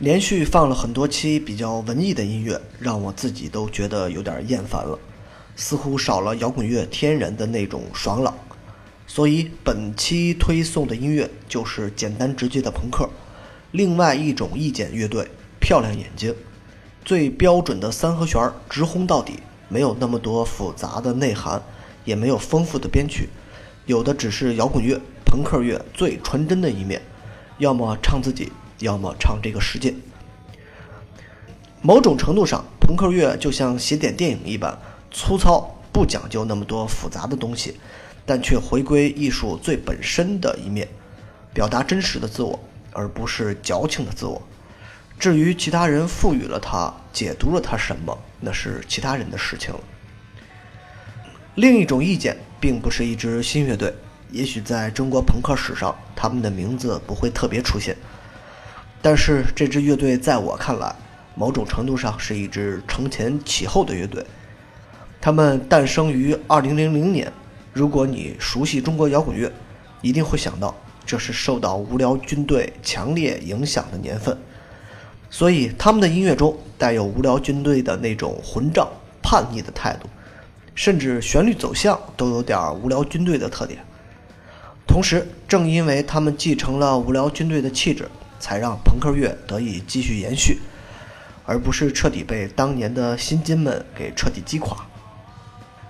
连续放了很多期比较文艺的音乐，让我自己都觉得有点厌烦了，似乎少了摇滚乐天然的那种爽朗。所以本期推送的音乐就是简单直接的朋克，另外一种意见乐队漂亮眼睛，最标准的三和弦儿直轰到底，没有那么多复杂的内涵，也没有丰富的编曲，有的只是摇滚乐、朋克乐最纯真的一面，要么唱自己。要么唱这个世界。某种程度上，朋克乐就像写点电影一般粗糙，不讲究那么多复杂的东西，但却回归艺术最本身的一面，表达真实的自我，而不是矫情的自我。至于其他人赋予了它、解读了它什么，那是其他人的事情了。另一种意见，并不是一支新乐队，也许在中国朋克史上，他们的名字不会特别出现。但是这支乐队在我看来，某种程度上是一支承前启后的乐队。他们诞生于2000年。如果你熟悉中国摇滚乐，一定会想到这是受到无聊军队强烈影响的年份。所以他们的音乐中带有无聊军队的那种混账、叛逆的态度，甚至旋律走向都有点无聊军队的特点。同时，正因为他们继承了无聊军队的气质。才让朋克乐得以继续延续，而不是彻底被当年的新金们给彻底击垮。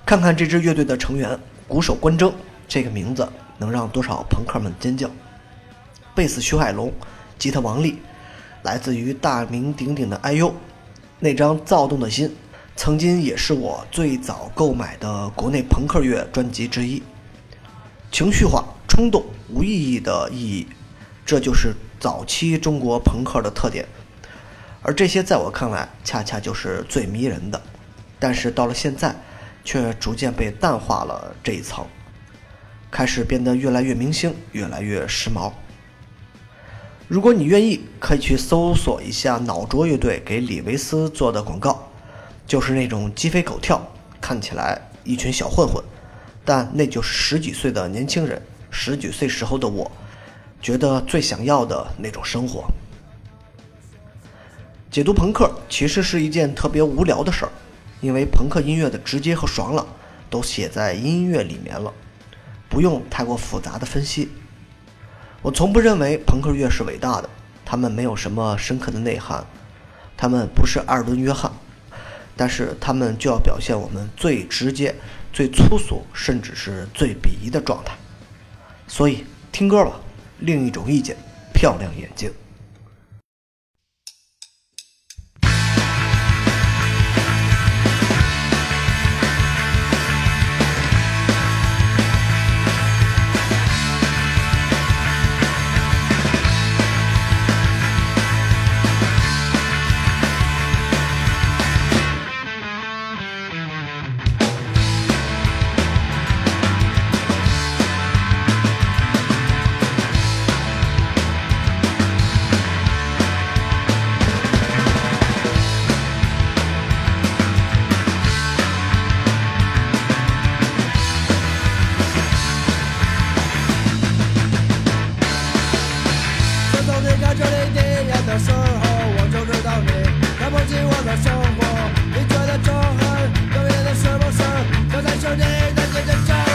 看看这支乐队的成员：鼓手关征，这个名字能让多少朋克们尖叫；贝斯徐海龙，吉他王力，来自于大名鼎鼎的 IU，那张躁动的心，曾经也是我最早购买的国内朋克乐专辑之一。情绪化、冲动、无意义的意义，这就是。早期中国朋克的特点，而这些在我看来，恰恰就是最迷人的。但是到了现在，却逐渐被淡化了这一层，开始变得越来越明星，越来越时髦。如果你愿意，可以去搜索一下脑浊乐队给李维斯做的广告，就是那种鸡飞狗跳，看起来一群小混混，但那就是十几岁的年轻人，十几岁时候的我。觉得最想要的那种生活。解读朋克其实是一件特别无聊的事儿，因为朋克音乐的直接和爽朗都写在音乐里面了，不用太过复杂的分析。我从不认为朋克乐是伟大的，他们没有什么深刻的内涵，他们不是阿尔顿·约翰，但是他们就要表现我们最直接、最粗俗，甚至是最鄙夷的状态。所以听歌吧。另一种意见，漂亮眼睛。看这里第一眼的时候，我就知道你看不起我的生活。你觉得这很丢人的是不是？这才是你的真。